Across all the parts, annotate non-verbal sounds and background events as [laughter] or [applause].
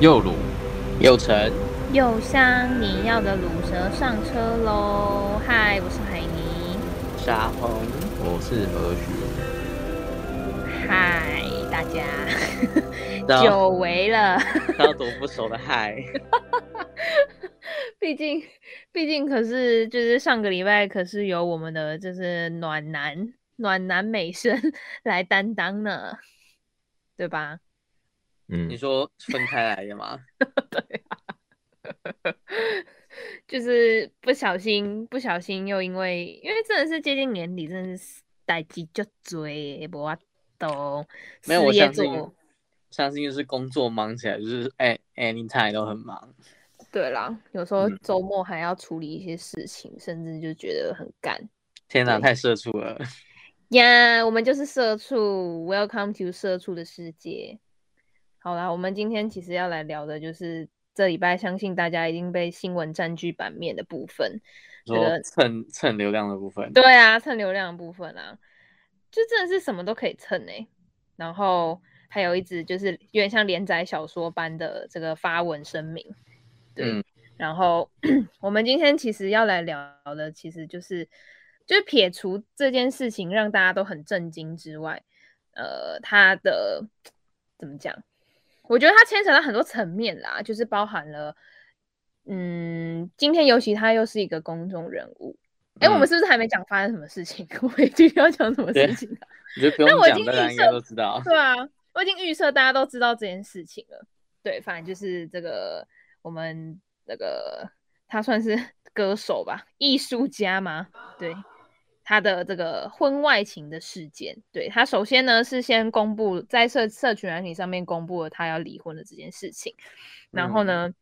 又鲁又成又香，你要的鲁蛇上车喽！嗨，我是海尼，沙红，我是何许。嗨，大家，[laughs] 久违了，要多不熟的嗨。[laughs] 毕竟，毕竟可是就是上个礼拜可是由我们的就是暖男暖男美声来担当呢，对吧？嗯，你说分开来的吗？[laughs] 对啊，[laughs] 就是不小心，不小心又因为，因为真的是接近年底，真的是待机就追，不啊都没有，我相信，相信就是工作忙起来，就是哎哎，你猜都很忙。对啦，有时候周末还要处理一些事情，嗯、甚至就觉得很干。天哪，太社畜了！呀，yeah, 我们就是社畜，Welcome to 社畜的世界。好啦，我们今天其实要来聊的就是这礼拜，相信大家已经被新闻占据版面的部分，这个蹭蹭流量的部分。对啊，蹭流量的部分啊，就真的是什么都可以蹭哎、欸。然后还有一直就是有点像连载小说般的这个发文声明。对，嗯、然后 [clears throat] 我们今天其实要来聊的，其实就是就是撇除这件事情让大家都很震惊之外，呃，他的怎么讲？我觉得它牵扯到很多层面啦，就是包含了，嗯，今天尤其他又是一个公众人物，哎、嗯，我们是不是还没讲发生什么事情？[laughs] 我们今天要讲什么事情？我觉得不用讲，大家应该都知道。对啊，我已经预设大家都知道这件事情了。对，反正就是这个我们那个他算是 [laughs] 歌手吧，艺术家吗？对。他的这个婚外情的事件，对，他首先呢是先公布在社社群媒体上面公布了他要离婚的这件事情，然后呢，嗯、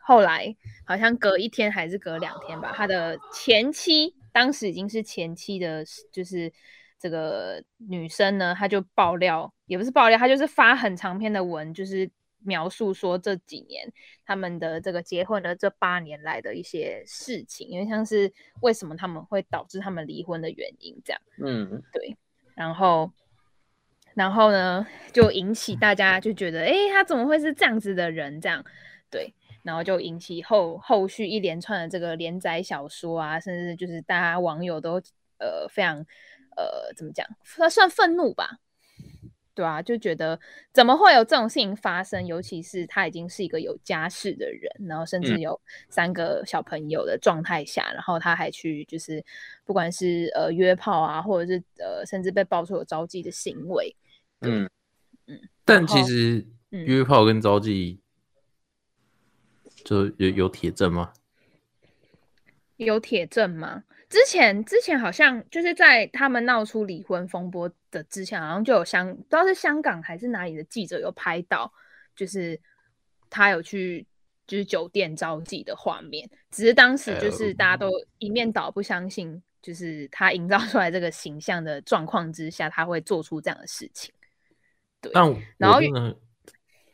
后来好像隔一天还是隔两天吧，他的前妻当时已经是前妻的，就是这个女生呢，她就爆料，也不是爆料，她就是发很长篇的文，就是。描述说这几年他们的这个结婚的这八年来的一些事情，因为像是为什么他们会导致他们离婚的原因，这样，嗯，对，然后，然后呢，就引起大家就觉得，哎，他怎么会是这样子的人？这样，对，然后就引起后后续一连串的这个连载小说啊，甚至就是大家网友都呃非常呃怎么讲，算算愤怒吧。对啊，就觉得怎么会有这种事情发生？尤其是他已经是一个有家室的人，然后甚至有三个小朋友的状态下，嗯、然后他还去就是不管是呃约炮啊，或者是呃甚至被爆出有招妓的行为。嗯嗯，但其实约炮跟招妓就有有铁证吗？有铁证吗？之前之前好像就是在他们闹出离婚风波的之前，好像就有香不知道是香港还是哪里的记者有拍到，就是他有去就是酒店招妓的画面。只是当时就是大家都一面倒不相信，就是他营造出来这个形象的状况之下，他会做出这样的事情。对，但然后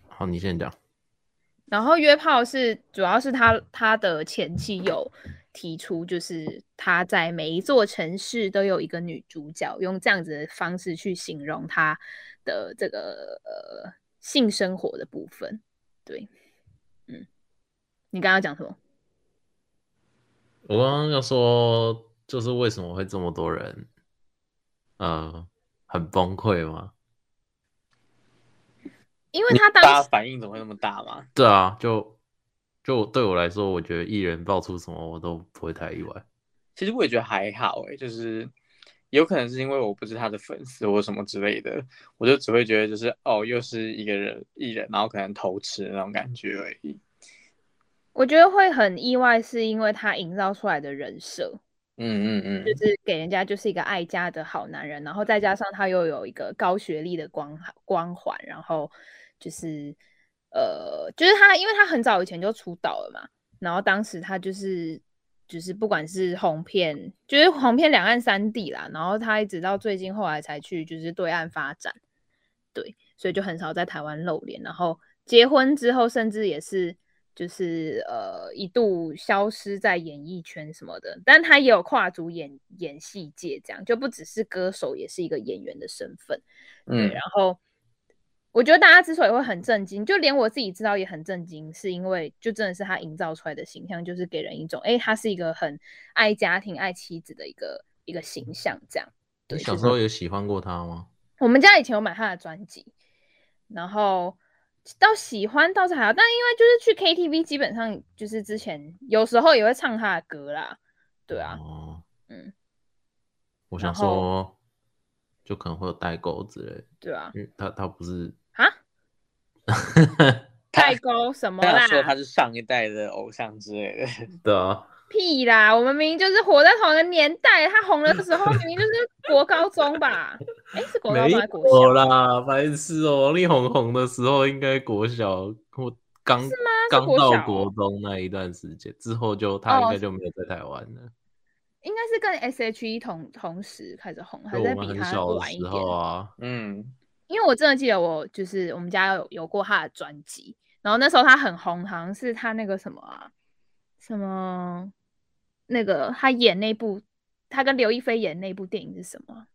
好，你先讲。然后约炮是主要是他他的前妻有。提出就是他在每一座城市都有一个女主角，用这样子的方式去形容他的这个呃性生活的部分。对，嗯，你刚刚讲什么？我刚刚要说，就是为什么会这么多人，呃，很崩溃吗？因为他当时反应怎么会那么大吗？对啊，就。就对我来说，我觉得艺人爆出什么我都不会太意外。其实我也觉得还好诶，就是有可能是因为我不是他的粉丝或什么之类的，我就只会觉得就是哦，又是一个人艺人，然后可能偷吃那种感觉而已。我觉得会很意外，是因为他营造出来的人设，嗯嗯嗯，就是给人家就是一个爱家的好男人，然后再加上他又有一个高学历的光光环，然后就是。呃，就是他，因为他很早以前就出道了嘛，然后当时他就是就是不管是红遍，就是红遍两岸三地啦，然后他一直到最近后来才去就是对岸发展，对，所以就很少在台湾露脸，然后结婚之后，甚至也是就是呃一度消失在演艺圈什么的，但他也有跨足演演戏界，这样就不只是歌手，也是一个演员的身份，对，嗯，然后。我觉得大家之所以会很震惊，就连我自己知道也很震惊，是因为就真的是他营造出来的形象，就是给人一种，哎、欸，他是一个很爱家庭、爱妻子的一个一个形象。这样，你小时候有喜欢过他吗？我们家以前有买他的专辑，然后到喜欢倒是还好，但因为就是去 KTV，基本上就是之前有时候也会唱他的歌啦。对啊，哦、嗯，我想说，就可能会有代沟之类。对啊，嗯，他他不是。[laughs] 啊？代沟什么啦？说他是上一代的偶像之类的。[laughs] 对啊。屁啦！我们明明就是活在同一个年代，他红的时候明明就是国高中吧？哎、欸，是国高中还是国小？啦，白痴哦！王力宏红的时候应该国小，我刚是吗？刚到国中那一段时间之后就，就他应该就没有在台湾了。哦、应该是跟 S.H.E 同同时开始红，还在比他晚一点啊？嗯。因为我真的记得，我就是我们家有有过他的专辑，然后那时候他很红，好像是他那个什么啊，什么那个他演那部，他跟刘亦菲演那部电影是什么？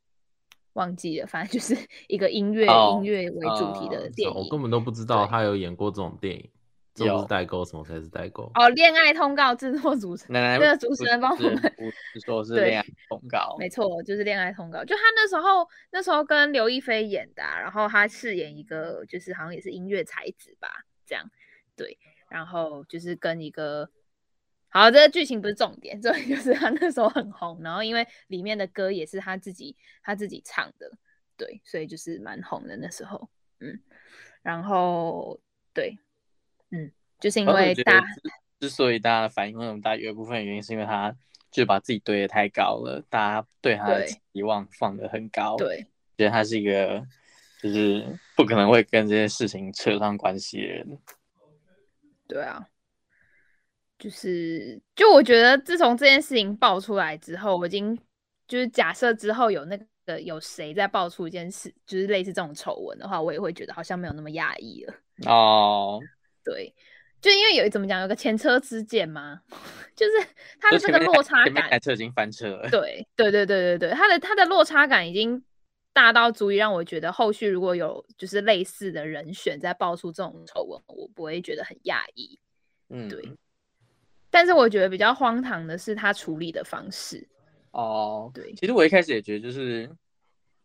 忘记了，反正就是一个音乐、oh, 音乐为主题的电影。我根本都不知道他有演过这种电影。这不是代沟，什么才是代沟？哦，恋爱通告制作主持人，那个主持人帮我们说是恋爱通告，没错，就是恋爱通告。就他那时候，那时候跟刘亦菲演的，啊，然后他饰演一个，就是好像也是音乐才子吧，这样对。然后就是跟一个，好，这个剧情不是重点，[laughs] 重点就是他那时候很红，然后因为里面的歌也是他自己他自己唱的，对，所以就是蛮红的那时候，嗯，然后对。嗯，就是因为大之所以大家的反应那么大，有一部分原因是因为他就把自己堆得太高了，大家对他的期望放得很高，对，觉得他是一个就是不可能会跟这件事情扯上关系的人。对啊，就是就我觉得自从这件事情爆出来之后，我已经就是假设之后有那个有谁在爆出一件事，就是类似这种丑闻的话，我也会觉得好像没有那么压抑了。哦。对，就因为有怎么讲，有个前车之鉴嘛，[laughs] 就是他的这个落差感，开车已经翻车了。对，对，对，对，对，对，他的他的落差感已经大到足以让我觉得，后续如果有就是类似的人选在爆出这种丑闻，我不会觉得很讶异。嗯，对。但是我觉得比较荒唐的是他处理的方式。哦，对，其实我一开始也觉得，就是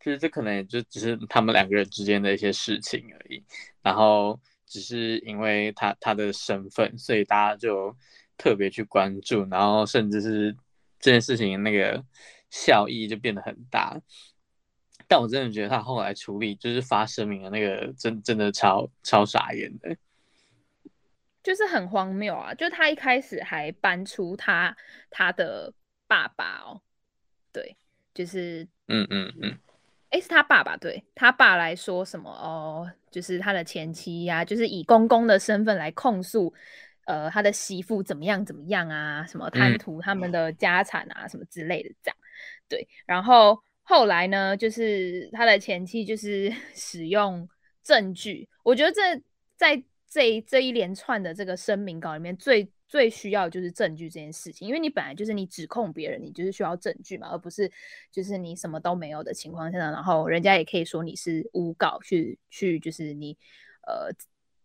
就是这可能也就只是他们两个人之间的一些事情而已，然后。只是因为他他的身份，所以大家就特别去关注，然后甚至是这件事情那个效益就变得很大。但我真的觉得他后来处理，就是发声明的那个真，真真的超超傻眼的，就是很荒谬啊！就他一开始还搬出他他的爸爸哦，对，就是嗯嗯嗯。诶，是他爸爸对他爸来说什么哦？就是他的前妻呀、啊，就是以公公的身份来控诉，呃，他的媳妇怎么样怎么样啊？什么贪图他们的家产啊，嗯、什么之类的这样。对，然后后来呢，就是他的前妻就是 [laughs] 使用证据，我觉得这在这一这一连串的这个声明稿里面最。最需要的就是证据这件事情，因为你本来就是你指控别人，你就是需要证据嘛，而不是就是你什么都没有的情况下，然后人家也可以说你是诬告，去去就是你呃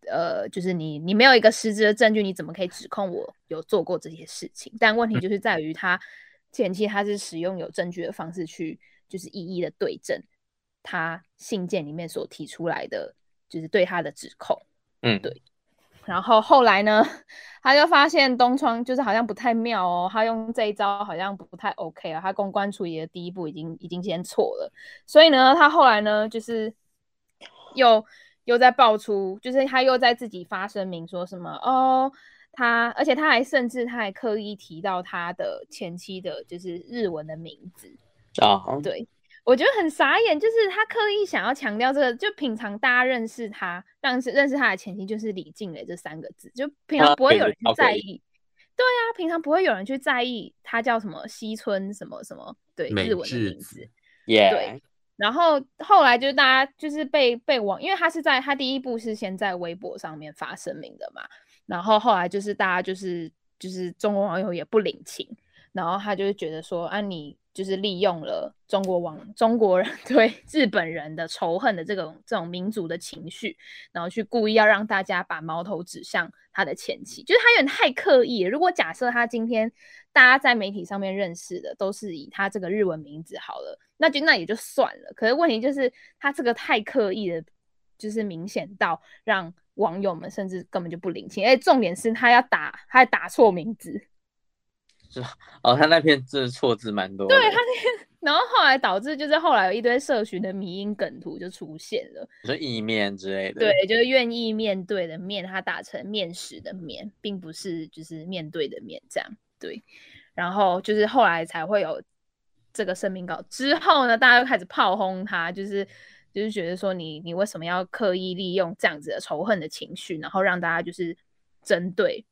呃，就是你你没有一个实质的证据，你怎么可以指控我有做过这些事情？但问题就是在于他前期他是使用有证据的方式去就是一一的对证他信件里面所提出来的就是对他的指控，嗯，对。然后后来呢，他就发现东窗就是好像不太妙哦，他用这一招好像不太 OK 啊，他公关处理的第一步已经已经先错了，所以呢，他后来呢就是又又在爆出，就是他又在自己发声明说什么哦，他而且他还甚至他还刻意提到他的前妻的就是日文的名字啊，对。我觉得很傻眼，就是他刻意想要强调这个，就平常大家认识他，但是认识他的前提就是李静蕾这三个字，就平常不会有人去在意。对啊，平常不会有人去在意他叫什么西村什么什么，对，日文的名字。Yeah. 对。然后后来就是大家就是被被网，因为他是在他第一步是先在微博上面发声明的嘛，然后后来就是大家就是就是中国网友也不领情，然后他就是觉得说啊你。就是利用了中国网 [laughs] 中国人对日本人的仇恨的这种这种民族的情绪，然后去故意要让大家把矛头指向他的前妻，就是他有点太刻意。如果假设他今天大家在媒体上面认识的都是以他这个日文名字好了，那就那也就算了。可是问题就是他这个太刻意的，就是明显到让网友们甚至根本就不领情。哎，重点是他要打，他还打错名字。是哦，他那篇字错字蛮多。对他那篇，[laughs] 然后后来导致就是后来有一堆社群的迷因梗图就出现了，你说意面之类的。对，就是愿意面对的面，他打成面食的面，并不是就是面对的面这样。对，然后就是后来才会有这个声明稿之后呢，大家就开始炮轰他，就是就是觉得说你你为什么要刻意利用这样子的仇恨的情绪，然后让大家就是针对。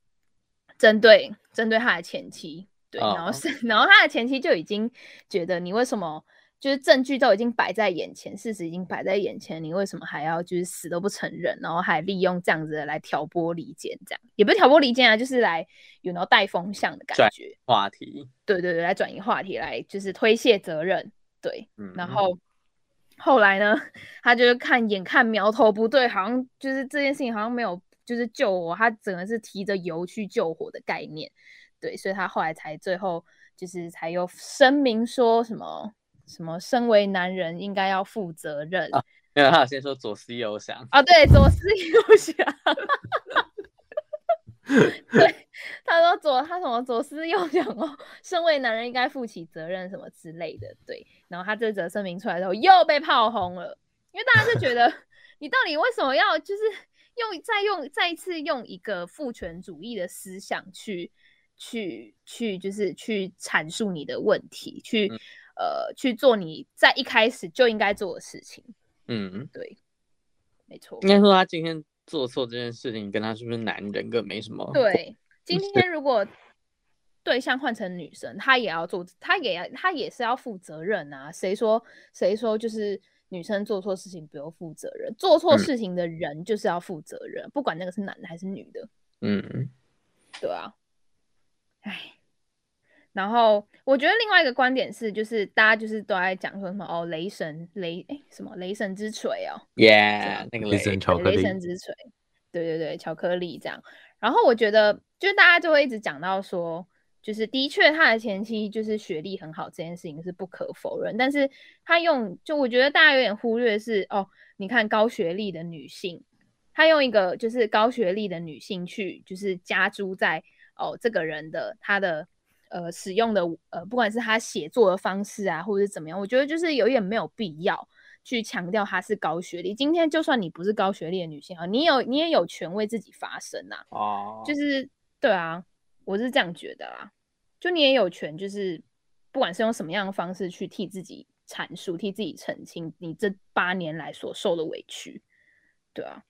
针对针对他的前妻，对，然后是，[laughs] 然后他的前妻就已经觉得你为什么就是证据都已经摆在眼前，事实已经摆在眼前，你为什么还要就是死都不承认，然后还利用这样子的来挑拨离间，这样也不是挑拨离间啊，就是来有那种带风向的感觉，话题，对对对，来转移话题，来就是推卸责任，对，嗯、然后后来呢，他就是看眼看苗头不对，好像就是这件事情好像没有。就是救火，他整个是提着油去救火的概念，对，所以他后来才最后就是才有声明说什么什么，身为男人应该要负责任。啊，没有，他有先说左思右想啊，对，左思右想。对，他说左他什么左思右想哦，身为男人应该负起责任什么之类的，对。然后他这则声明出来之后又被炮轰了，因为大家就觉得你到底为什么要就是。用再用再一次用一个父权主义的思想去去去，就是去阐述你的问题，去、嗯、呃去做你在一开始就应该做的事情。嗯，对，没错。应该说他今天做错这件事情，跟他是不是男人根本没什么。对，今天如果对象换成女生，他也要做，他也要他也是要负责任啊。谁说谁说就是？女生做错事情不用负责任，做错事情的人就是要负责任，嗯，不管那个是男的还是女的。嗯，对啊。哎，然后我觉得另外一个观点是，就是大家就是都在讲说什么哦，雷神雷哎什么雷神之锤哦，Yeah，那个雷神巧克力，雷神之锤，对对对，巧克力这样。然后我觉得，就是大家就会一直讲到说。就是的确，他的前妻就是学历很好，这件事情是不可否认。但是他用，就我觉得大家有点忽略是哦，你看高学历的女性，他用一个就是高学历的女性去就是加诸在哦这个人的他的呃使用的呃不管是他写作的方式啊，或者是怎么样，我觉得就是有点没有必要去强调他是高学历。今天就算你不是高学历的女性啊，你有你也有权为自己发声呐。哦，就是对啊。我是这样觉得啊，就你也有权，就是不管是用什么样的方式去替自己阐述、替自己澄清你这八年来所受的委屈，对啊，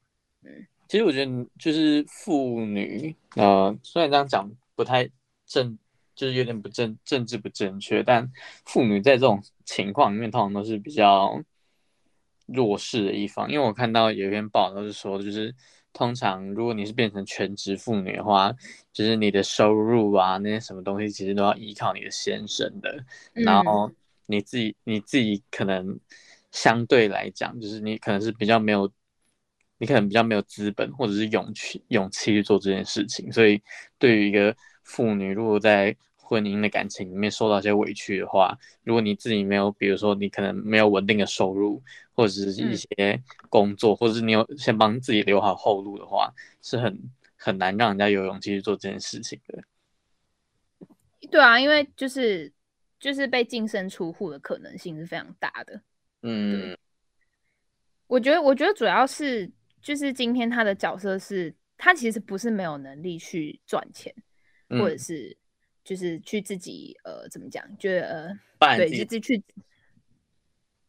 嗯，其实我觉得就是妇女，呃，虽然这样讲不太正，就是有点不正政治不正确，但妇女在这种情况里面通常都是比较弱势的一方，因为我看到有一篇报道是说，就是。通常，如果你是变成全职妇女的话，就是你的收入啊，那些什么东西，其实都要依靠你的先生的。嗯、然后你自己，你自己可能相对来讲，就是你可能是比较没有，你可能比较没有资本或者是勇气勇气去做这件事情。所以，对于一个妇女，如果在婚姻的感情里面受到一些委屈的话，如果你自己没有，比如说你可能没有稳定的收入，或者是一些工作，嗯、或者是你有先帮自己留好后路的话，是很很难让人家有勇气去做这件事情的。对啊，因为就是就是被净身出户的可能性是非常大的。嗯，我觉得我觉得主要是就是今天他的角色是，他其实不是没有能力去赚钱，嗯、或者是。就是去自己呃，怎么讲？就呃，对，自己去，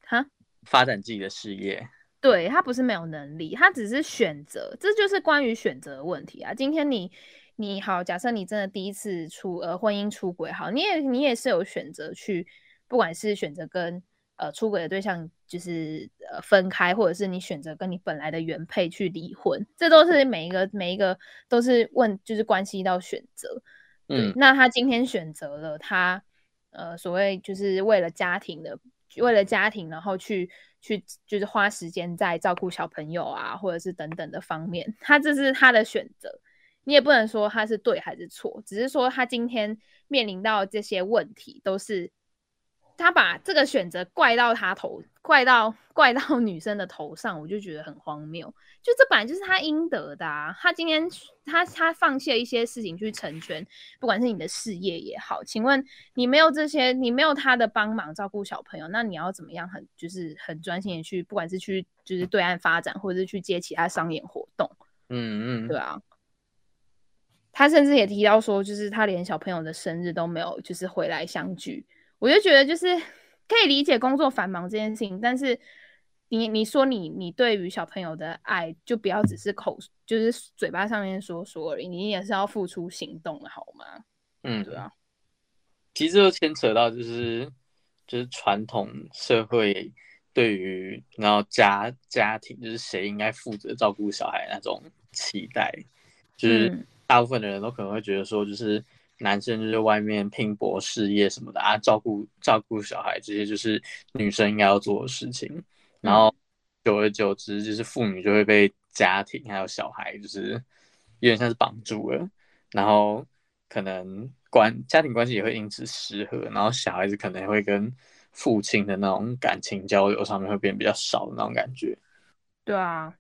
哈，发展自己的事业。对，他不是没有能力，他只是选择，这就是关于选择的问题啊。今天你你好，假设你真的第一次出呃婚姻出轨，好，你也你也是有选择去，不管是选择跟呃出轨的对象就是呃分开，或者是你选择跟你本来的原配去离婚，这都是每一个每一个都是问，就是关系到选择。嗯，那他今天选择了他呃所谓就是为了家庭的，为了家庭，然后去去就是花时间在照顾小朋友啊，或者是等等的方面，他这是他的选择，你也不能说他是对还是错，只是说他今天面临到这些问题都是。他把这个选择怪到他头，怪到怪到女生的头上，我就觉得很荒谬。就这本来就是他应得的啊！他今天他他放弃了一些事情去成全，不管是你的事业也好，请问你没有这些，你没有他的帮忙照顾小朋友，那你要怎么样很就是很专心的去，不管是去就是对岸发展，或者是去接其他商演活动？嗯嗯，对啊。他甚至也提到说，就是他连小朋友的生日都没有，就是回来相聚。我就觉得就是可以理解工作繁忙这件事情，但是你你说你你对于小朋友的爱，就不要只是口就是嘴巴上面说说而已，你也是要付出行动的好吗？嗯，对啊。其实就牵扯到就是就是传统社会对于然后家家庭就是谁应该负责照顾小孩那种期待，就是大部分的人都可能会觉得说就是。男生就是外面拼搏事业什么的啊，照顾照顾小孩这些就是女生应该要做的事情。然后久而久之，就是妇女就会被家庭还有小孩就是有点像是绑住了，然后可能关家庭关系也会因此失和，然后小孩子可能会跟父亲的那种感情交流上面会变比较少的那种感觉。对啊，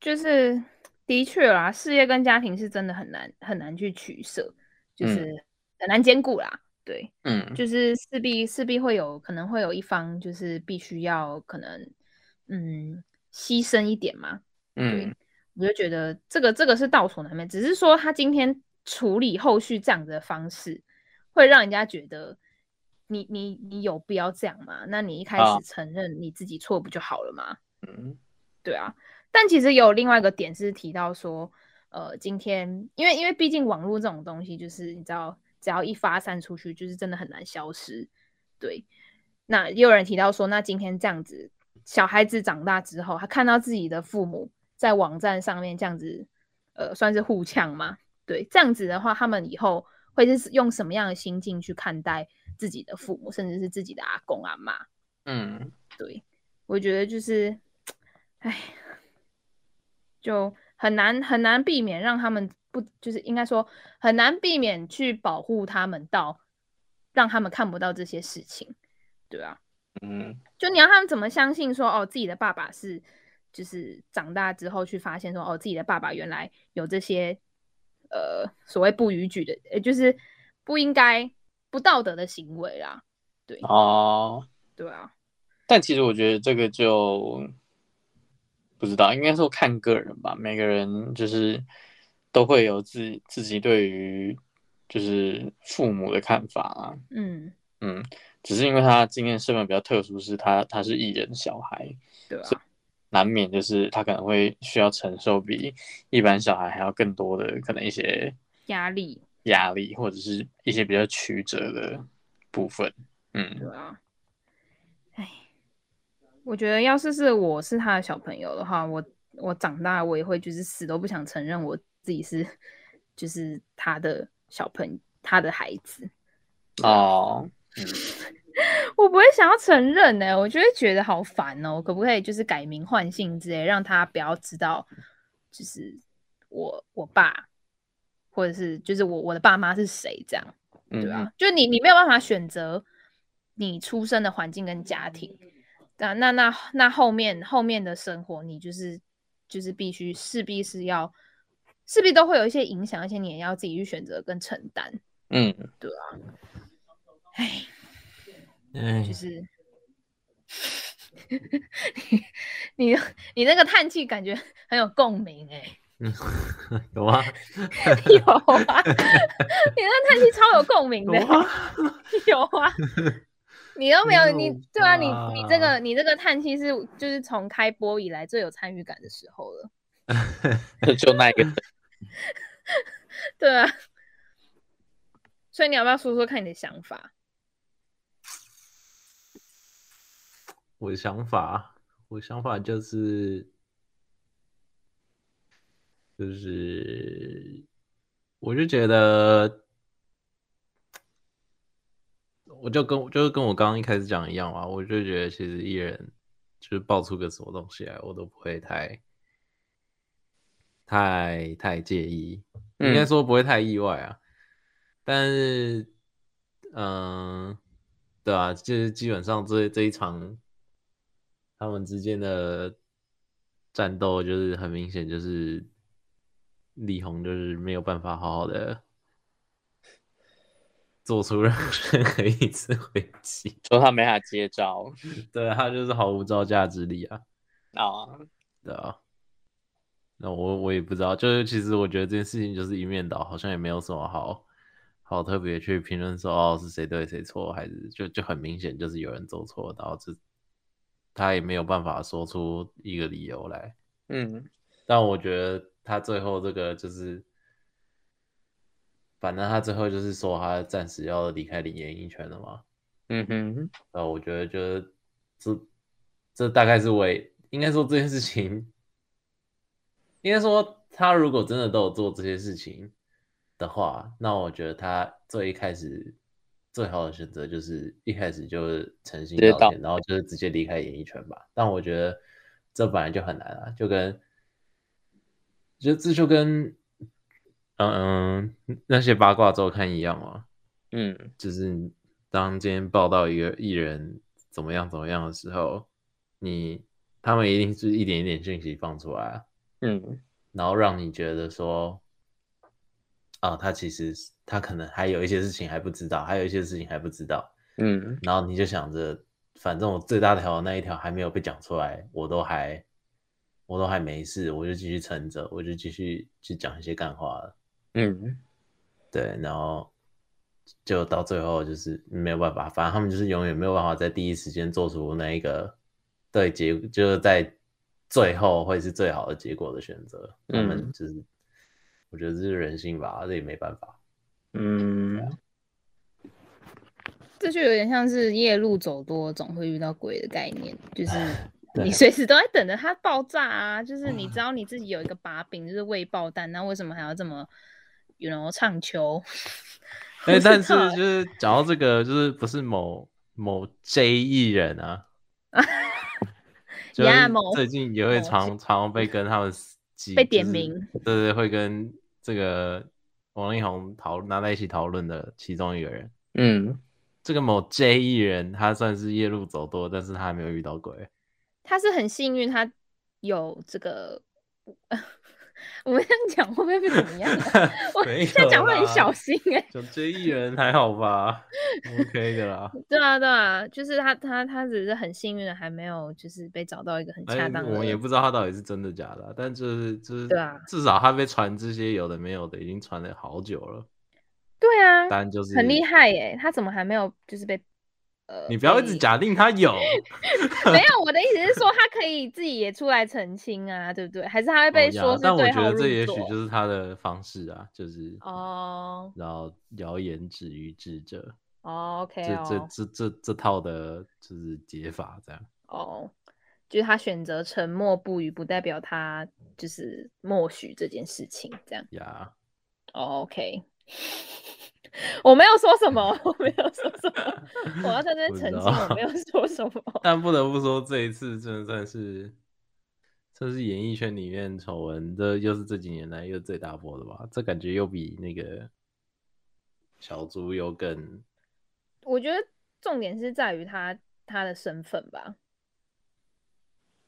就是的确啦，事业跟家庭是真的很难很难去取舍。就是很难兼顾啦，嗯、对，嗯，就是势必势必会有可能会有一方就是必须要可能嗯牺牲一点嘛，嗯，对，我就觉得这个这个是到所难免，只是说他今天处理后续这样子的方式，会让人家觉得你你你有必要这样吗？那你一开始承认你自己错不就好了吗？嗯，对啊，但其实有另外一个点是提到说。呃，今天因为因为毕竟网络这种东西，就是你知道，只要一发散出去，就是真的很难消失。对，那也有人提到说，那今天这样子，小孩子长大之后，他看到自己的父母在网站上面这样子，呃，算是互呛吗？对，这样子的话，他们以后会是用什么样的心境去看待自己的父母，甚至是自己的阿公阿妈？嗯，对，我觉得就是，哎，就。很难很难避免让他们不，就是应该说很难避免去保护他们到让他们看不到这些事情，对啊，嗯，就你要他们怎么相信说哦，自己的爸爸是就是长大之后去发现说哦，自己的爸爸原来有这些呃所谓不逾矩的，呃，就是不应该不道德的行为啦，对。哦，对啊，但其实我觉得这个就。不知道，应该说看个人吧。每个人就是都会有自自己对于就是父母的看法啊。嗯嗯，只是因为他今天身份比较特殊，是他他是艺人小孩，对啊，难免就是他可能会需要承受比一般小孩还要更多的可能一些压力、压力或者是一些比较曲折的部分。嗯，对啊。我觉得，要是是我是他的小朋友的话，我我长大我也会就是死都不想承认我自己是就是他的小朋友，他的孩子。哦，嗯，[laughs] 我不会想要承认呢、欸，我就会觉得好烦哦、喔。可不可以就是改名换姓之类，让他不要知道，就是我我爸，或者是就是我我的爸妈是谁这样，对吧、啊？嗯、就你你没有办法选择你出生的环境跟家庭。那那那那后面后面的生活，你就是就是必须势必是要势必都会有一些影响，而且你也要自己去选择跟承担。嗯，对啊。哎，嗯，就是 [laughs] 你你你那个叹气感觉很有共鸣哎、欸。嗯，有啊，[laughs] 有啊，[laughs] 你那叹气超有共鸣的、欸。有啊。你都没有，你对啊，你你这个你这个叹气是就是从开播以来最有参与感的时候了，[laughs] 就那个，[laughs] 对啊，所以你要不要说说看你的想法？我的想法，我的想法就是，就是，我就觉得。我就跟就是跟我刚刚一开始讲一样嘛，我就觉得其实艺人就是爆出个什么东西来，我都不会太太太介意，应该说不会太意外啊。嗯、但是，嗯、呃，对啊，就是基本上这这一场他们之间的战斗，就是很明显就是力宏就是没有办法好好的。做出任何一次回击，说他没法接招，[laughs] 对，他就是毫无招架之力啊！啊，oh. 对啊，那我我也不知道，就是其实我觉得这件事情就是一面倒，好像也没有什么好好特别去评论说哦是谁对谁错，还是就就很明显就是有人做错，然后这他也没有办法说出一个理由来，嗯，但我觉得他最后这个就是。反正他最后就是说他暂时要离开领演艺圈了嘛。嗯哼，然后我觉得就是这这大概是为应该说这件事情，应该说他如果真的都有做这些事情的话，那我觉得他最一开始最好的选择就是一开始就是诚心道歉，然后就是直接离开演艺圈吧。但我觉得这本来就很难啊，就跟就这就跟。嗯嗯，那些八卦周刊一样吗？嗯，就是当今天报道一个艺人怎么样怎么样的时候，你他们一定是一点一点讯息放出来，嗯，然后让你觉得说，啊，他其实他可能还有一些事情还不知道，还有一些事情还不知道，嗯，然后你就想着，反正我最大条的那一条还没有被讲出来，我都还我都还没事，我就继续撑着，我就继续去讲一些干话了。嗯，对，然后就到最后就是没有办法，反正他们就是永远没有办法在第一时间做出那一个对结，就是在最后会是最好的结果的选择。他们就是，嗯、我觉得这是人性吧，这也没办法。嗯，啊、这就有点像是夜路走多总会遇到鬼的概念，就是 [laughs] 你随时都在等着它爆炸啊，就是你知道你自己有一个把柄，就是未爆弹，那为什么还要这么？有人唱球，哎、[laughs] 欸，但是就是讲到这个，就是不是某某 J 艺人啊，[laughs] 就最近也会常常被跟他们 [laughs] 被点名，对对，会跟这个王力宏讨拿在一起讨论的其中一个人。嗯，这个某 J 艺人，他算是夜路走多，但是他还没有遇到鬼。他是很幸运，他有这个。我们这样讲会不会被怎么样、啊？我现在讲话很小心哎、欸。讲追艺人还好吧？OK 的啦。[laughs] 对啊，对啊，就是他，他，他只是很幸运的，还没有就是被找到一个很恰当的。我也不知道他到底是真的假的，但就是就是，对啊，至少他被传这些有的没有的，已经传了好久了。对啊，但就是很厉害耶、欸，他怎么还没有就是被？呃，你不要一直假定他有，[laughs] 没有，我的意思是说他可以自己也出来澄清啊，对不对？还是他会被说是对号入座？但我觉得这也许就是他的方式啊，就是哦，然后谣言止于智者哦，OK，这这这这这套的就是解法这样哦，就是他选择沉默不语，不代表他就是默许这件事情这样呀，OK。我没有说什么，我没有说什么，我要在这边澄清，我没有说什么。[laughs] 但不得不说，这一次真的算是，这是演艺圈里面丑闻这，又是这几年来又最大波的吧？这感觉又比那个小猪又更……我觉得重点是在于他他的身份吧。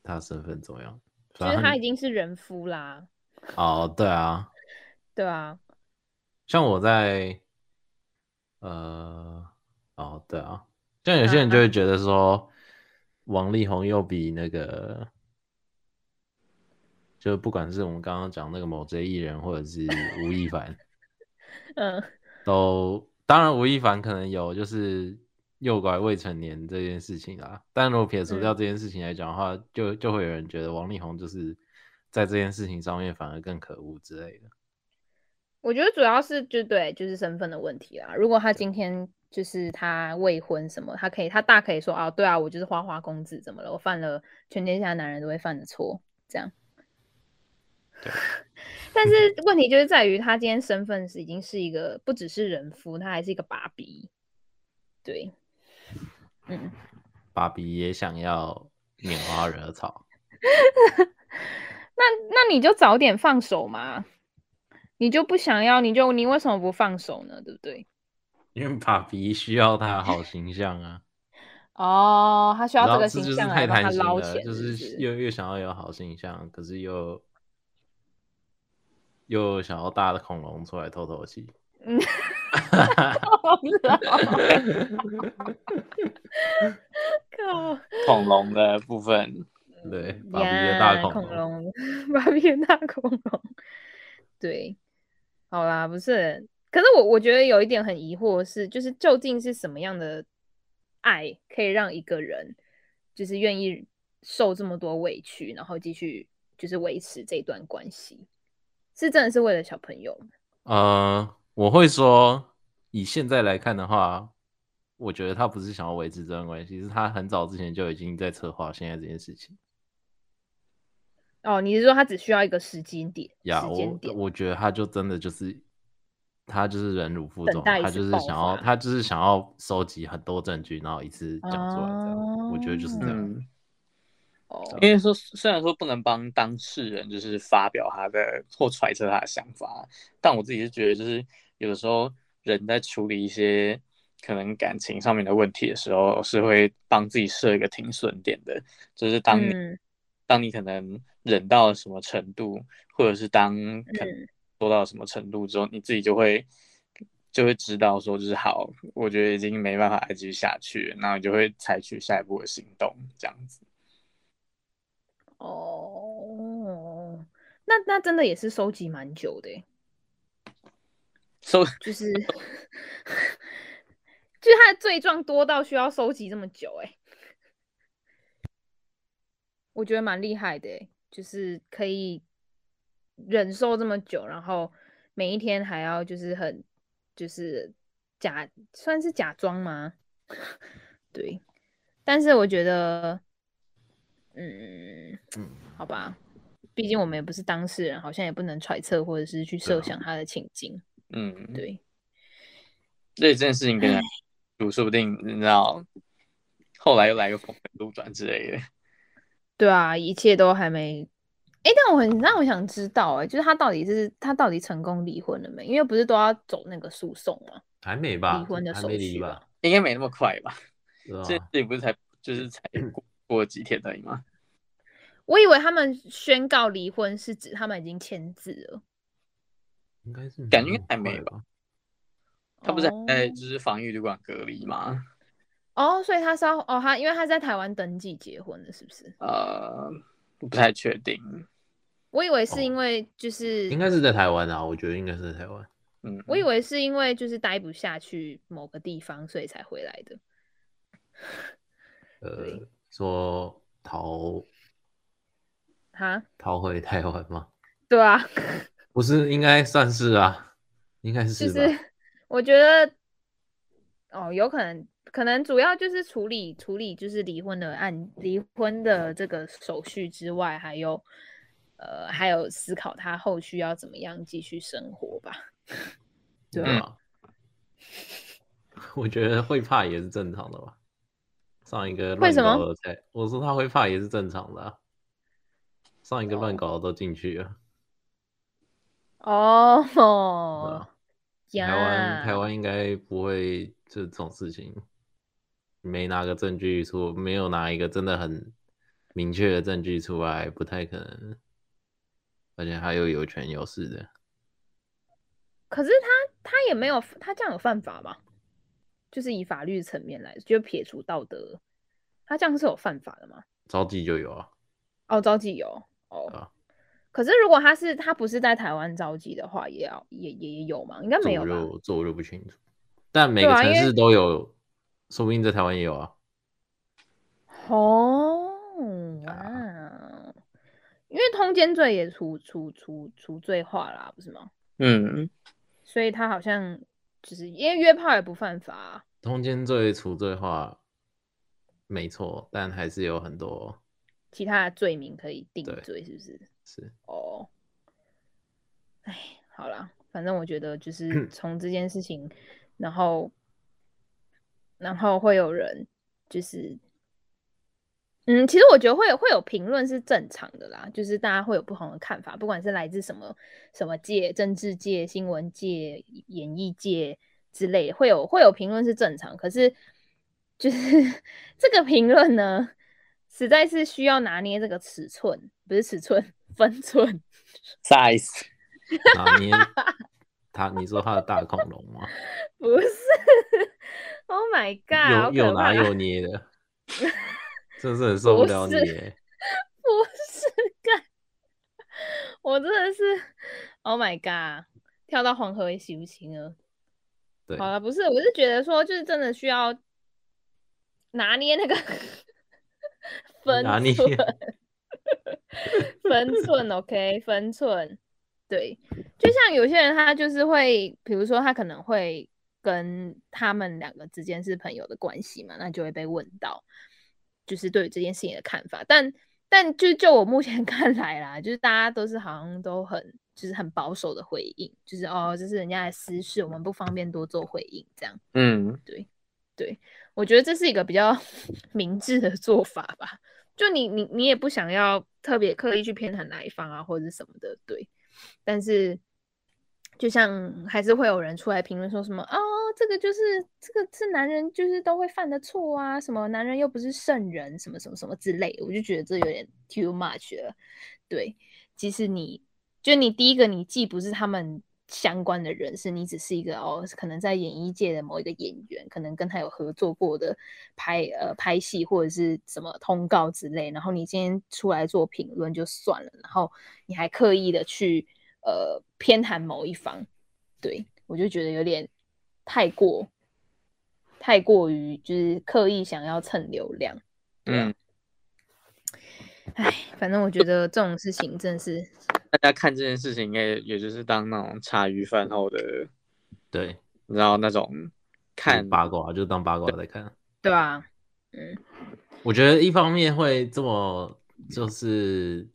他身份怎么样？就是他已经是人夫啦。哦，对啊，[laughs] 对啊。像我在。呃，哦，对啊，像有些人就会觉得说，王力宏又比那个，就不管是我们刚刚讲那个某些艺人，或者是吴亦凡，[laughs] 嗯，都当然吴亦凡可能有就是诱拐未成年这件事情啊，但如果撇除掉这件事情来讲的话，嗯、就就会有人觉得王力宏就是在这件事情上面反而更可恶之类的。我觉得主要是就对，就是身份的问题啦。如果他今天就是他未婚什么，他可以，他大可以说啊，对啊，我就是花花公子，怎么了？我犯了全天下男人都会犯的错，这样。对。[laughs] 但是问题就是在于，他今天身份是已经是一个不只是人夫，他还是一个爸比。对，嗯，爸比也想要拈花惹草。[laughs] 那那你就早点放手嘛，你就不想要，你就你为什么不放手呢？对不对？[laughs] 因为爸比需要他好形象啊。[laughs] 哦，他需要这个形象来帮他捞钱，就是又又想要有好形象，可是又又想要大的恐龙出来透透气。嗯，恐龙的部分。对，[laughs] 爸比的大恐龙，爸比的大恐龙，对，好啦，不是，可是我我觉得有一点很疑惑是，就是究竟是什么样的爱可以让一个人就是愿意受这么多委屈，然后继续就是维持这段关系，是真的是为了小朋友？呃，我会说，以现在来看的话，我觉得他不是想要维持这段关系，是他很早之前就已经在策划现在这件事情。哦，你是说他只需要一个时间点？呀、yeah，我我觉得他就真的就是他就是忍辱负重，他就是想要他就是想要收集很多证据，然后一次讲出来这样。哦、我觉得就是这样。因为说虽然说不能帮当事人就是发表他的或揣测他的想法，但我自己是觉得就是有的时候人在处理一些可能感情上面的问题的时候，是会帮自己设一个停损点的，就是当当你可能。忍到了什么程度，或者是当可能做到什么程度之后，嗯、你自己就会就会知道说，就是好，我觉得已经没办法再继续下去，然后你就会采取下一步的行动，这样子。哦，那那真的也是收集蛮久的，[laughs] 收就是 [laughs] 就是他的罪状多到需要收集这么久，哎，我觉得蛮厉害的。就是可以忍受这么久，然后每一天还要就是很就是假算是假装吗？[laughs] 对，但是我觉得，嗯嗯，好吧，毕竟我们也不是当事人，好像也不能揣测或者是去设想他的情境。嗯，对。所以这件事情跟他说不定你知道，后来又来个峰回路转之类的。对啊，一切都还没，哎，但我很让我想知道，哎，就是他到底是他到底成功离婚了没？因为不是都要走那个诉讼吗？还没吧？离婚的手续吧？应该没那么快吧？[laughs] 这这不是才就是才 [clears throat] 过过几天而已吗？我以为他们宣告离婚是指他们已经签字了，应该是感觉还没吧？他不是还在就是防疫旅馆隔离吗？哦，所以他是要哦，他因为他在台湾登记结婚了，是不是？呃，不太确定。我以为是因为就是、哦、应该是在台湾啊，我觉得应该是在台湾。嗯，我以为是因为就是待不下去某个地方，所以才回来的。呃，说逃哈逃回台湾吗？对啊，[laughs] 不是，应该算是啊，应该是吧。就是我觉得哦，有可能。可能主要就是处理处理就是离婚的案，离婚的这个手续之外，还有呃还有思考他后续要怎么样继续生活吧。[laughs] 对啊，我觉得会怕也是正常的吧。上一个为什么？我说他会怕也是正常的啊。上一个乱搞的都进去了。哦，哦台湾台湾应该不会这种事情。没拿个证据出，没有拿一个真的很明确的证据出来，不太可能。而且他又有权有势的。可是他他也没有，他这样有犯法吗？就是以法律层面来，就撇除道德，他这样是有犯法的吗？招妓就有啊。哦，招妓有哦。啊、可是如果他是他不是在台湾招妓的话，也要也也有吗？应该没有吧？这我就不清楚。但每个城市都有。说不定在台湾也有啊。哦，啊，因为通奸罪也除除除除罪化啦，不是吗？嗯，所以他好像就是因为约炮也不犯法啊。通奸罪除罪化，没错，但还是有很多其他的罪名可以定罪，是不是？是。哦，哎，好啦，反正我觉得就是从这件事情，然后。然后会有人就是。嗯，其实我觉得会有会有评论是正常的啦，就是大家会有不同的看法，不管是来自什么什么界，政治界、新闻界、演艺界之类的，会有会有评论是正常。可是就是 [laughs] 这个评论呢，实在是需要拿捏这个尺寸，不是尺寸，分寸，size。[laughs] 拿捏他，你说他的大恐龙吗？[laughs] 不是，Oh my god，又又拿又捏的。[laughs] 真是很受不了你耶！[laughs] 不是干，我真的是，Oh my god，跳到黄河也洗不清了。对，好了，不是，我是觉得说，就是真的需要拿捏那个 [laughs] 分寸，分寸，OK，分寸。对，就像有些人，他就是会，比如说他可能会跟他们两个之间是朋友的关系嘛，那就会被问到。就是对于这件事情的看法，但但就就我目前 [laughs] 看来啦，就是大家都是好像都很就是很保守的回应，就是哦，这是人家的私事，我们不方便多做回应，这样。嗯，对对，我觉得这是一个比较 [laughs] 明智的做法吧。就你你你也不想要特别刻意去偏袒哪一方啊，或者是什么的，对。但是就像还是会有人出来评论说什么哦。这个就是这个是男人就是都会犯的错啊，什么男人又不是圣人，什么什么什么之类，我就觉得这有点 too much 了。对，即使你就你第一个，你既不是他们相关的人士，你只是一个哦，可能在演艺界的某一个演员，可能跟他有合作过的拍呃拍戏或者是什么通告之类，然后你今天出来做评论就算了，然后你还刻意的去呃偏袒某一方，对，我就觉得有点。太过，太过于就是刻意想要蹭流量，嗯，哎，反正我觉得这种事情真的是，[laughs] 大家看这件事情应该也就是当那种茶余饭后的，对，然后那种看。八卦就当八卦在看，对吧？嗯，我觉得一方面会这么就是。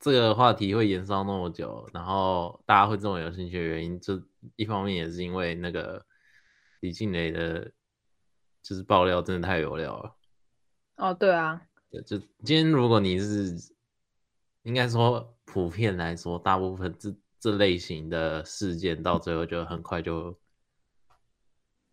这个话题会延烧那么久，然后大家会这么有兴趣的原因，就一方面也是因为那个李静蕾的，就是爆料真的太有料了。哦，对啊，就今天如果你是，应该说普遍来说，大部分这这类型的事件到最后就很快就，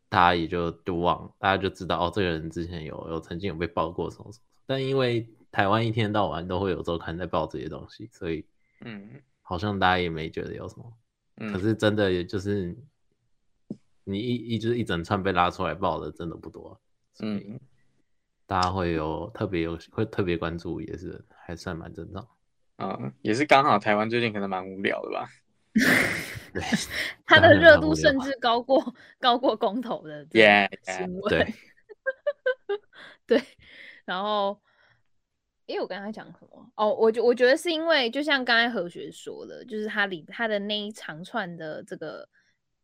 大家也就就忘，大家就知道哦，这个人之前有有曾经有被爆过什么什么，但因为。台湾一天到晚都会有周刊在报这些东西，所以，嗯，好像大家也没觉得有什么。嗯，可是真的也就是，你一一就是一整串被拉出来爆的，真的不多。嗯，大家会有特别有会特别关注，也是还算蛮正常。嗯，也是刚好台湾最近可能蛮无聊的吧。对，他的热度甚至高过高过公投的新闻。对，[laughs] 对，然后。因为我刚才讲什么？哦，我觉我觉得是因为，就像刚才何学说的，就是他里他的那一长串的这个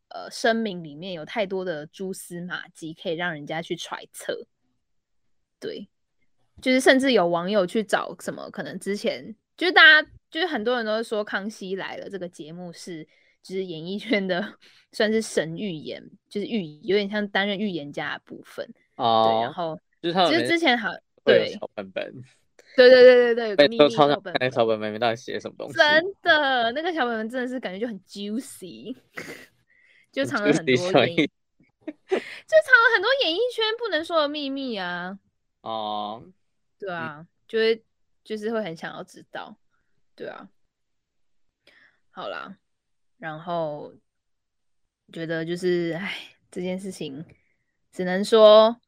呃声明里面有太多的蛛丝马迹，可以让人家去揣测。对，就是甚至有网友去找什么，可能之前就是大家就是很多人都说《康熙来了》这个节目是就是演艺圈的算是神预言，就是预有点像担任预言家的部分。哦，对，然后就是之前好对小本本。对对对对对，都超想看那小本本里面到底写什么东西。真的，那个小本本真的是感觉就很 juicy，就藏了很多演艺，[laughs] 就藏了很多演艺圈不能说的秘密啊。哦，对啊，就会就是会很想要知道。对啊，好啦，然后觉得就是哎，这件事情只能说。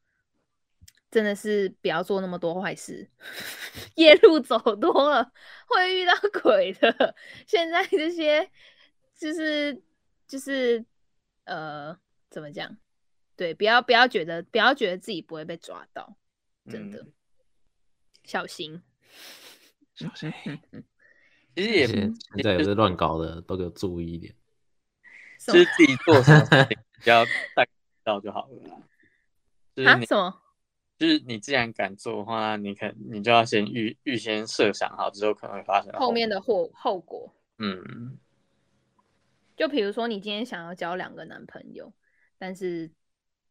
真的是不要做那么多坏事，[laughs] 夜路走多了会遇到鬼的。现在这些就是就是呃，怎么讲？对，不要不要觉得不要觉得自己不会被抓到，真的、嗯、小心小心。其实也现在有些乱搞的都给我注意一点，就是自己做什么事情比较大概知道就好了。啊？什么？就是你既然敢做的话，你可你就要先预预先设想好之后可能会发生后，面的后后果。嗯，就比如说你今天想要交两个男朋友，但是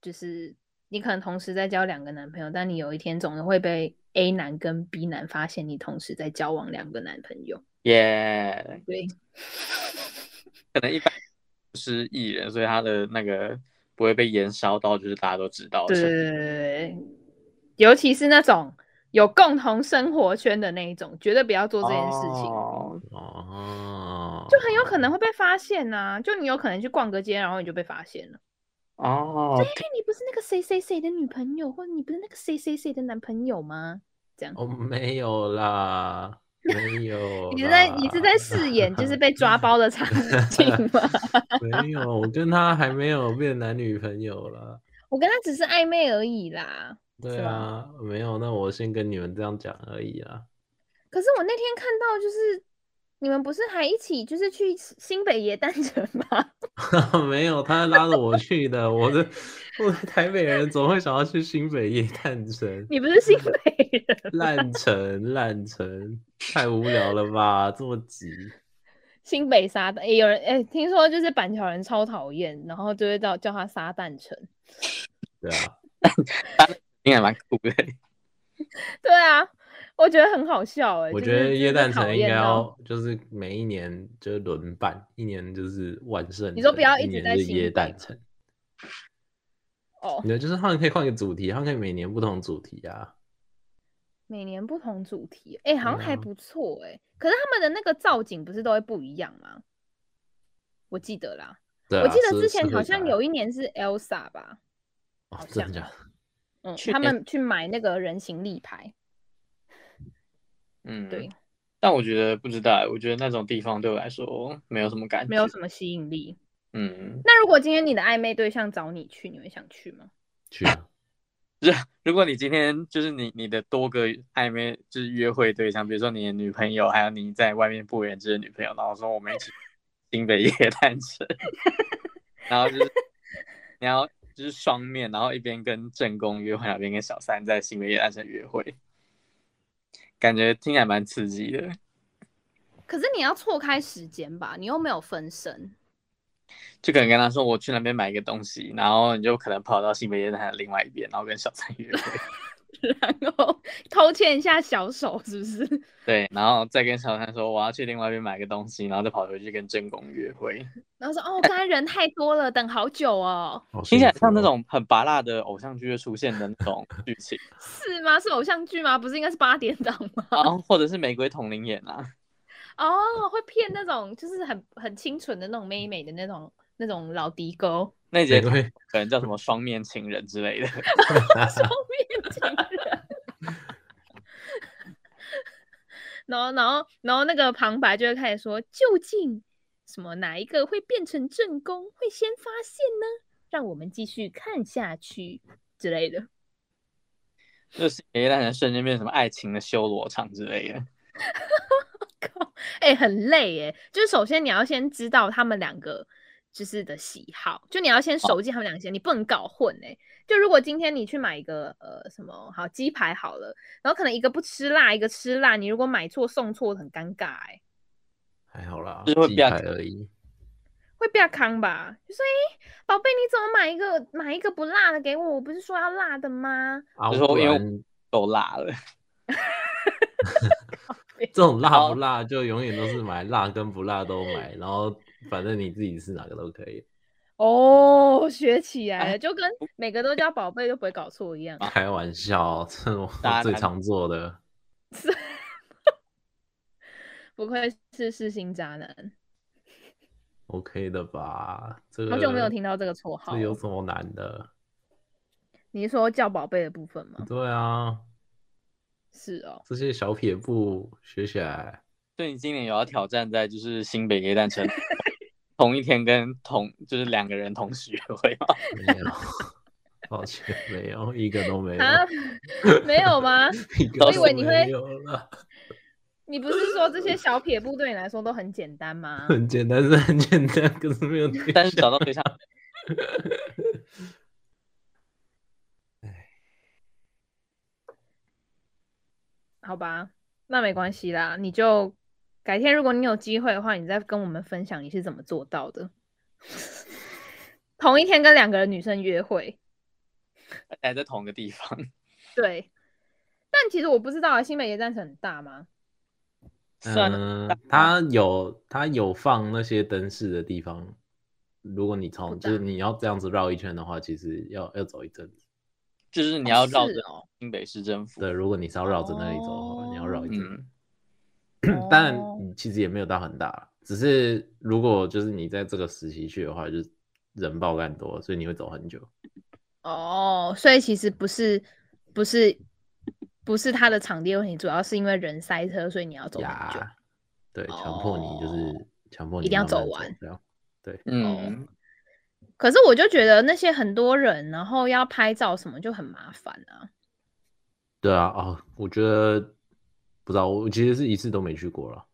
就是你可能同时在交两个男朋友，但你有一天总是会被 A 男跟 B 男发现你同时在交往两个男朋友。耶.对，[laughs] 可能一般是艺人，所以他的那个不会被延烧到，就是大家都知道。对对对对，尤其是那种有共同生活圈的那一种，绝对不要做这件事情。哦哦，就很有可能会被发现呐、啊，就你有可能去逛个街，然后你就被发现了。哦，对，你不是那个谁谁谁的女朋友，或者你不是那个谁谁谁的男朋友吗？这样哦，没有啦，没有。[laughs] 你是在你是在饰演就是被抓包的场景吗？[laughs] 没有，我跟他还没有变男女朋友啦。我跟他只是暧昧而已啦。对啊，吧没有，那我先跟你们这样讲而已啊。可是我那天看到就是。你们不是还一起就是去新北耶诞城吗？[laughs] 没有，他拉着我去的。我的，我的台北人总会想要去新北耶诞城。你不是新北人？烂 [laughs] 城，烂城，太无聊了吧？这么急。新北沙蛋，哎、欸，有人哎、欸，听说就是板桥人超讨厌，然后就会叫叫他撒蛋城。对啊，[laughs] 应该蛮酷的。[laughs] 对啊。我觉得很好笑哎、欸！我觉得耶诞城应该要就是每一年就是轮办，一年就是万圣，你说不要一直在耶诞城。哦，你就是他们可以换个主题，他们可以每年不同主题啊。每年不同主题，哎、欸，好像还不错哎、欸。嗯、可是他们的那个造景不是都会不一样吗？我记得啦，我记得之前好像有一年是 Elsa 吧？哦，真的假的？[laughs] 嗯，他们去买那个人形立牌。嗯，对，但我觉得不知道，我觉得那种地方对我来说没有什么感觉，没有什么吸引力。嗯，那如果今天你的暧昧对象找你去，你会想去吗？[laughs] 去啊。如果你今天就是你你的多个暧昧就是约会对象，比如说你的女朋友，还有你在外面不远之的女朋友，然后说我们一起新北夜诞城，[laughs] 然后就是你要就是双面，然后一边跟正宫约会，一边跟小三在新北夜诞城约会。感觉听起来蛮刺激的，可是你要错开时间吧？你又没有分身，就可能跟他说我去那边买一个东西，然后你就可能跑到新北夜的另外一边，然后跟小三约会，[laughs] 然后偷牵一下小手，是不是？[laughs] 对，然后再跟小三说我要去另外一边买个东西，然后再跑回去跟正宫约会，[laughs] 然后说哦，刚才人太多了，等好久哦，听起来像那种很拔辣的偶像剧会出现的那种剧情，是吗？是偶像剧吗？不是应该是八点档吗？哦，或者是玫瑰同龄演啊？哦，会骗那种就是很很清纯的那种妹妹的那种那种老迪哥，那节可能叫什么双面情人之类的，双面情人。然后，然后，然后那个旁白就会开始说：“究竟什么哪一个会变成正宫，会先发现呢？让我们继续看下去之类的。[laughs] ”就是耶诞城瞬间变成什么爱情的修罗场之类的。[laughs] 靠，哎、欸，很累哎。就是首先你要先知道他们两个就是的喜好，就你要先熟悉他们两个，哦、你不能搞混哎。就如果今天你去买一个呃什么好鸡排好了，然后可能一个不吃辣，一个吃辣，你如果买错送错很尴尬哎、欸。还好啦，就是鸡排而已，会比较康吧？就说哎，宝贝，你怎么买一个买一个不辣的给我？我不是说要辣的吗？啊，我说因为 [laughs] 都辣了。[laughs] 这种辣不辣就永远都是买辣跟不辣都买，然后反正你自己是哪个都可以。哦，学起来了，就跟每个都叫宝贝都不会搞错一样。开玩笑，这是我最常做的。[laughs] 不愧是世新渣男。OK 的吧？这个好久没有听到这个绰号。这有什么难的？你是说叫宝贝的部分吗？对啊。是哦。这些小撇步学起来。对，你今年有要挑战在就是新北夜诞城。[laughs] 同一天跟同就是两个人同时约会吗？没有，[laughs] 抱歉，没有一个都没有。啊，没有吗？[laughs] 我以为你会有了。你不是说这些小撇步对你来说都很简单吗？很简单是很简单，可是没有，但是找到对象。[laughs] 好吧，那没关系啦，你就。改天如果你有机会的话，你再跟我们分享你是怎么做到的。同一天跟两个人女生约会，待在同一个地方。[laughs] 对，但其实我不知道啊，新北耶诞城很大吗？算了，它有它有放那些灯饰的地方。如果你从就是你要这样子绕一圈的话，其实要要走一阵子。就是你要绕着新北市政府。对，如果你是要绕着那里走的话，你要绕一阵子。但其实也没有到很大，只是如果就是你在这个时期去的话，就是人爆干多，所以你会走很久。哦，所以其实不是不是。不是他的场地问题，主要是因为人塞车，所以你要走很久。对，强迫你就是强迫你一定要走完。这样，对，嗯。可是我就觉得那些很多人，然后要拍照什么就很麻烦啊。对啊，哦，我觉得不知道，我其实是一次都没去过了。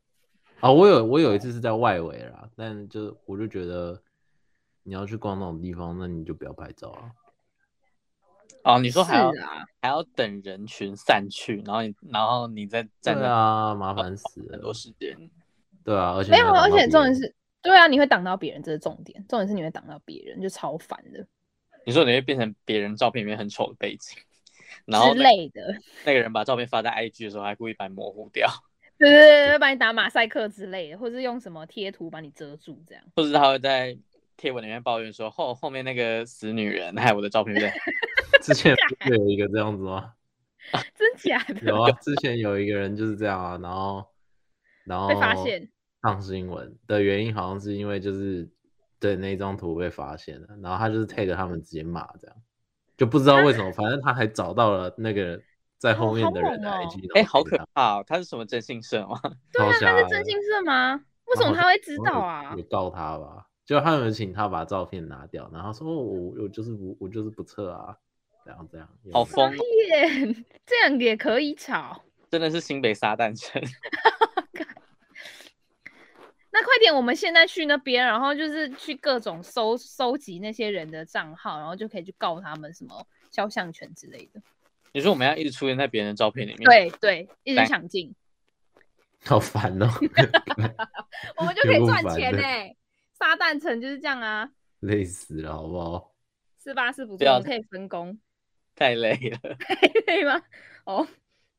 啊，我有我有一次是在外围啦，但就我就觉得你要去逛那种地方，那你就不要拍照啊。哦，你说还要、啊、还要等人群散去，然后你然后你再站在啊，麻烦死了，很多时间。对啊，而且没有，而且重点是，对啊，你会挡到别人，这是重点。重点是你会挡到别人，就超烦的。你说你会变成别人照片里面很丑的背景，然后、那个、之类的。那个人把照片发在 IG 的时候，还故意把你模糊掉。对 [laughs] 对对，会把你打马赛克之类的，或是用什么贴图把你遮住，这样。或是他会在贴文里面抱怨说，后后面那个死女人害我的照片被。[laughs] 之前不是有一个这样子吗？真假的？有啊，之前有一个人就是这样啊，然后然后被发现上新闻的原因好像是因为就是对那张图被发现了，然后他就是 take 他们直接骂这样，就不知道为什么，反正他还找到了那个在后面的人的 IG，哎，好可怕！他是什么征信社吗？[laughs] 对啊，他是征信社吗？[laughs] 为什么他会知道啊？有告他吧？就他们请他把照片拿掉，然后说我我就是不我就是不测啊。这样这样好疯耶！[laughs] 这样也可以吵，真的是新北撒旦城。那快点，我们现在去那边，然后就是去各种搜搜集那些人的账号，然后就可以去告他们什么肖像权之类的。你说我们要一直出现在别人的照片里面？对对，一直抢镜，[laughs] 好烦哦。[laughs] 我们就可以赚钱呢。撒旦城就是这样啊，累死了，好不好？是吧？是不错，可以分工。太累了，[laughs] 太累吗？哦，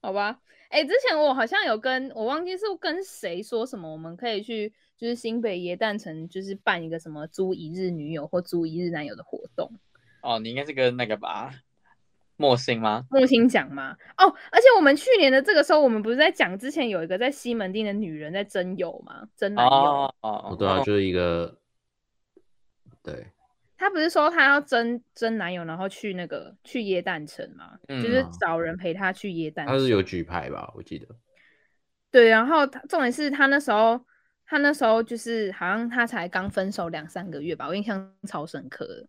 好吧。哎、欸，之前我好像有跟我忘记是跟谁说什么，我们可以去就是新北耶诞城，就是办一个什么租一日女友或租一日男友的活动。哦，你应该是跟那个吧，莫心吗？莫心讲吗？哦，而且我们去年的这个时候，我们不是在讲之前有一个在西门町的女人在征友吗？征男友。哦哦，对啊，就是一个对。他不是说她要征征男友，然后去那个去耶诞城吗？嗯、就是找人陪她去耶诞城。他是有举牌吧？我记得。对，然后他重点是他那时候，他那时候就是好像他才刚分手两三个月吧，我印象超深刻的。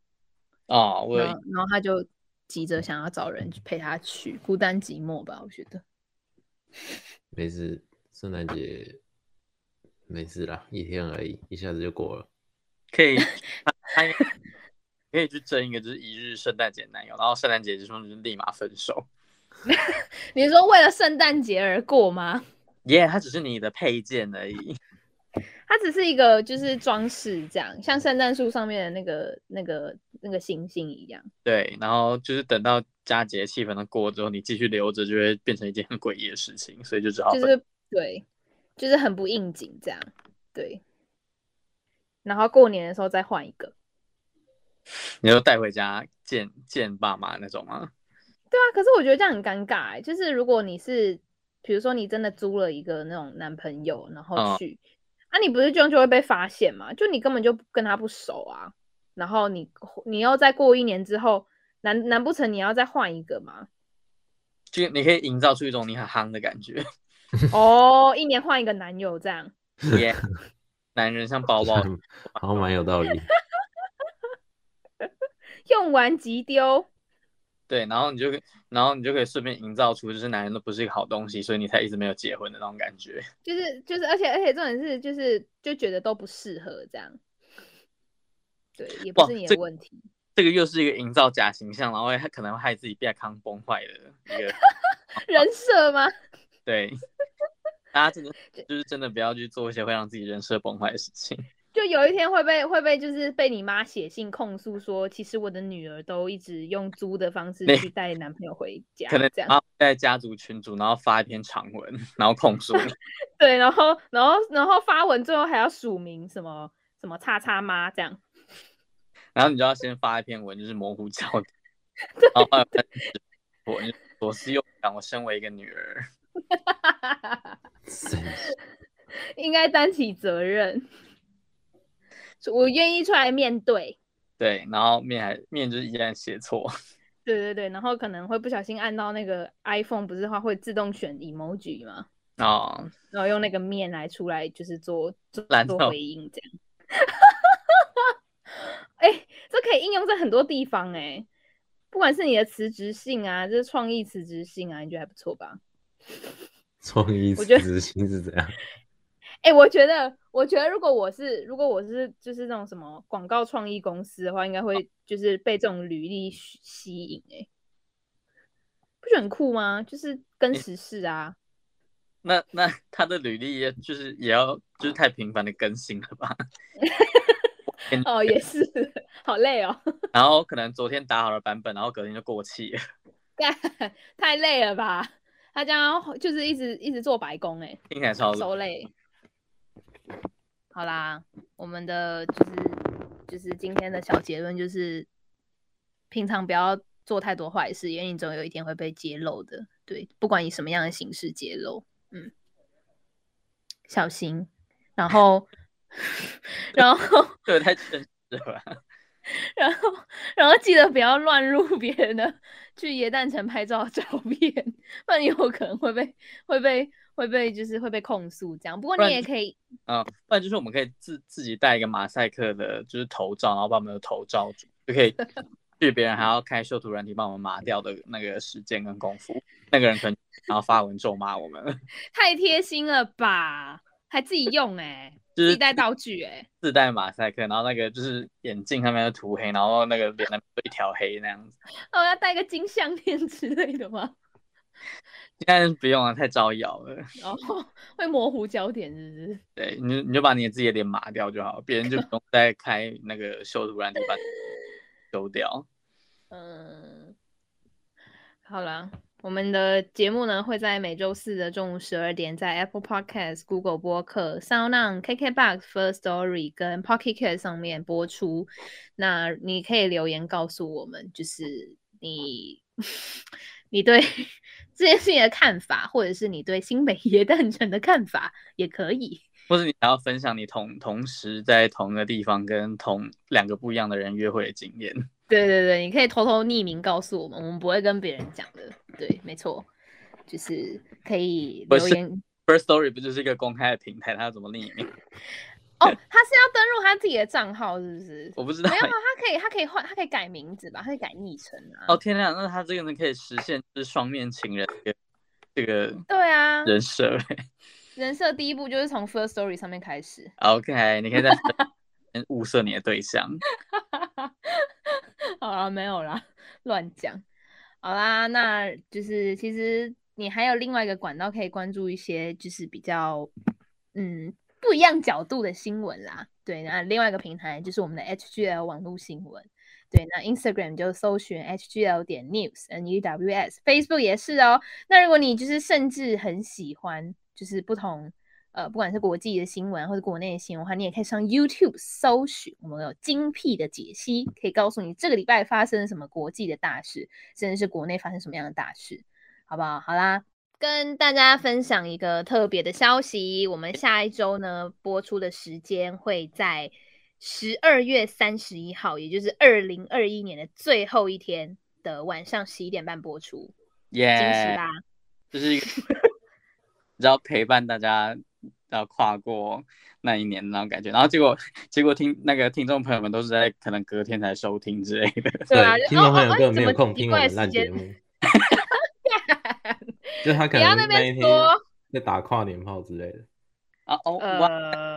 哦，我然后，然后他就急着想要找人陪他去，孤单寂寞吧？我觉得。[laughs] 没事，圣诞节没事啦，一天而已，一下子就过了。可以。可以去争一个，就是一日圣诞节男友，然后圣诞节之后就是立马分手。[laughs] 你说为了圣诞节而过吗？耶，yeah, 它只是你的配件而已。它只是一个就是装饰，这样像圣诞树上面的那个、那个、那个星星一样。对，然后就是等到佳节气氛的过之后，你继续留着，就会变成一件很诡异的事情，所以就只好就是对，就是很不应景这样。对，然后过年的时候再换一个。你就带回家见见爸妈那种吗？对啊，可是我觉得这样很尴尬欸。就是如果你是，比如说你真的租了一个那种男朋友，然后去，嗯、啊，你不是这样就会被发现吗？就你根本就跟他不熟啊，然后你你要再过一年之后，难难不成你要再换一个吗？就你可以营造出一种你很夯的感觉。[laughs] 哦，一年换一个男友这样。Yeah, 男人像包包，[laughs] 好像蛮有道理。用完即丢，对，然后你就，然后你就可以顺便营造出就是男人都不是一个好东西，所以你才一直没有结婚的那种感觉。[laughs] 就是就是，而且而且重点是，就是就觉得都不适合这样。对，也不是你的问题。这个又是一个营造假形象，然后还可能会害自己变康崩坏的一个 [laughs] 人设吗？[laughs] 对，大家真的就是真的不要去做一些会让自己人设崩坏的事情。就就有一天会被会被就是被你妈写信控诉说，其实我的女儿都一直用租的方式去带男朋友回家，可能这样在家族群组，然后发一篇长文，然后控诉。[laughs] 对，然后然后然后发文最后还要署名什么什么叉叉妈这样。然后你就要先发一篇文，就是模糊焦点，[laughs] 然后我左思右想，我身为一个女儿，[laughs] 应该担起责任。我愿意出来面对，对，然后面还面就是依然写错，[laughs] 对对对，然后可能会不小心按到那个 iPhone，不是话会自动选 emoji 吗？哦，然后用那个面来出来，就是做做做回应这样。[laughs] 哎、欸，这可以应用在很多地方哎、欸，不管是你的辞职信啊，就是创意辞职信啊，你觉得还不错吧？创意辞职信是怎样？哎、欸，我觉得，我觉得如果我是，如果我是，就是那种什么广告创意公司的话，应该会就是被这种履历吸引、欸。哎，不是很酷吗？就是跟时事啊。欸、那那他的履历也就是也要就是太频繁的更新了吧？[laughs] 哦，也是，好累哦。然后可能昨天打好了版本，然后隔天就过期了。[laughs] 太累了吧？他这样就是一直一直做白工、欸，哎，听起来超超累。好啦，我们的就是就是今天的小结论就是，平常不要做太多坏事，因为你总有一天会被揭露的。对，不管以什么样的形式揭露，嗯，小心。然后，[laughs] 然后，对，太真实了。[laughs] 然后，然后记得不要乱入别人的去耶诞城拍照的照片，不然有可能会被会被。会被就是会被控诉这样，不过你也可以，嗯，不然就是我们可以自自己带一个马赛克的，就是头罩，然后把我们的头罩住，就可以 [laughs] 去别人还要开修图软体帮我们麻掉的那个时间跟功夫，那个人可能然后发文咒骂我们，[laughs] 太贴心了吧，还自己用哎、欸，[laughs] 就是、自己带道具哎、欸，自带马赛克，然后那个就是眼镜上面的涂黑，然后那个脸上一条黑那样子，哦，要带个金项链之类的吗？应该不用啊，太招摇了。然后、哦、[laughs] 会模糊焦点，是不是？对，你你就把你自己的脸麻掉就好，别人就不用 [laughs] 再开那个修图软件把 [laughs] 修掉。嗯，好了，我们的节目呢会在每周四的中午十二点，在 Apple Podcast、Google 播客、SoundOn、KKBox、First Story 跟 Pocket Cast 上面播出。那你可以留言告诉我们，就是你你对。这件事情的看法，或者是你对新北 [laughs] 耶诞城的看法也可以，或者你还要分享你同同时在同一个地方跟同两个不一样的人约会的经验。[laughs] 对对对，你可以偷偷匿名告诉我们，我们不会跟别人讲的。对，没错，就是可以留言。First Story 不就是一个公开的平台，它要怎么匿名？[laughs] 哦，[laughs] 他是要登录他自己的账号，是不是？我不知道。没有，他可以，他可以换，他可以改名字吧？他可以改昵称啊。哦天哪，那他这个呢可以实现就是双面情人这个对啊人设。[laughs] 人设第一步就是从 First Story 上面开始。OK，你可以在 [laughs] 物色你的对象。好了，没有啦，乱讲。好啦，那就是其实你还有另外一个管道可以关注一些，就是比较嗯。不一样角度的新闻啦，对，那另外一个平台就是我们的 HGL 网络新闻，对，那 Instagram 就搜寻 HGL 点 News N E W S，Facebook 也是哦。那如果你就是甚至很喜欢，就是不同呃，不管是国际的新闻或者国内的新闻的话，你也可以上 YouTube 搜寻，我们有精辟的解析，可以告诉你这个礼拜发生什么国际的大事，甚至是国内发生什么样的大事，好不好？好啦。跟大家分享一个特别的消息，我们下一周呢播出的时间会在十二月三十一号，也就是二零二一年的最后一天的晚上十一点半播出。耶，惊喜吧！就是一个，[laughs] 你知道陪伴大家要跨过那一年那种感觉，然后结果结果听那个听众朋友们都是在可能隔天才收听之类的，对啊，听众朋友根本没有空听我们烂节目。就他可能那一天在打跨年炮之类的啊哦哇，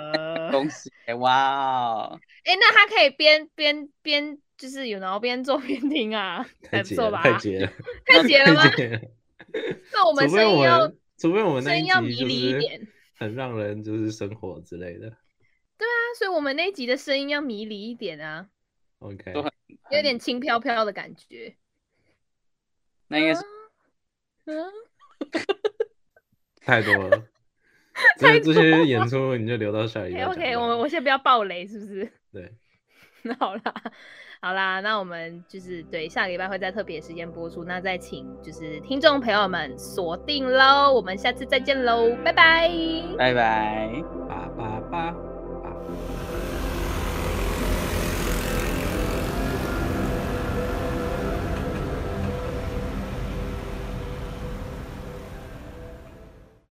[laughs] 恭喜哇！哎，那他可以边边边就是有然后边做边听啊，还不错吧？太绝 [laughs] 了，太绝了吗？那我们声音要，除非我们声音要迷离一点，很让人就是生活之类的。对啊，所以我们那一集的声音要迷离一点啊。OK，有点轻飘飘的感觉。那应该是，嗯，[laughs] 太多了。[laughs] 这这些演出你就留到下一个。[laughs] OK，我我先不要爆雷，是不是？对。那好啦，好啦，那我们就是对下个礼拜会在特别时间播出，那再请就是听众朋友们锁定喽，我们下次再见喽，拜拜，拜拜，八八八。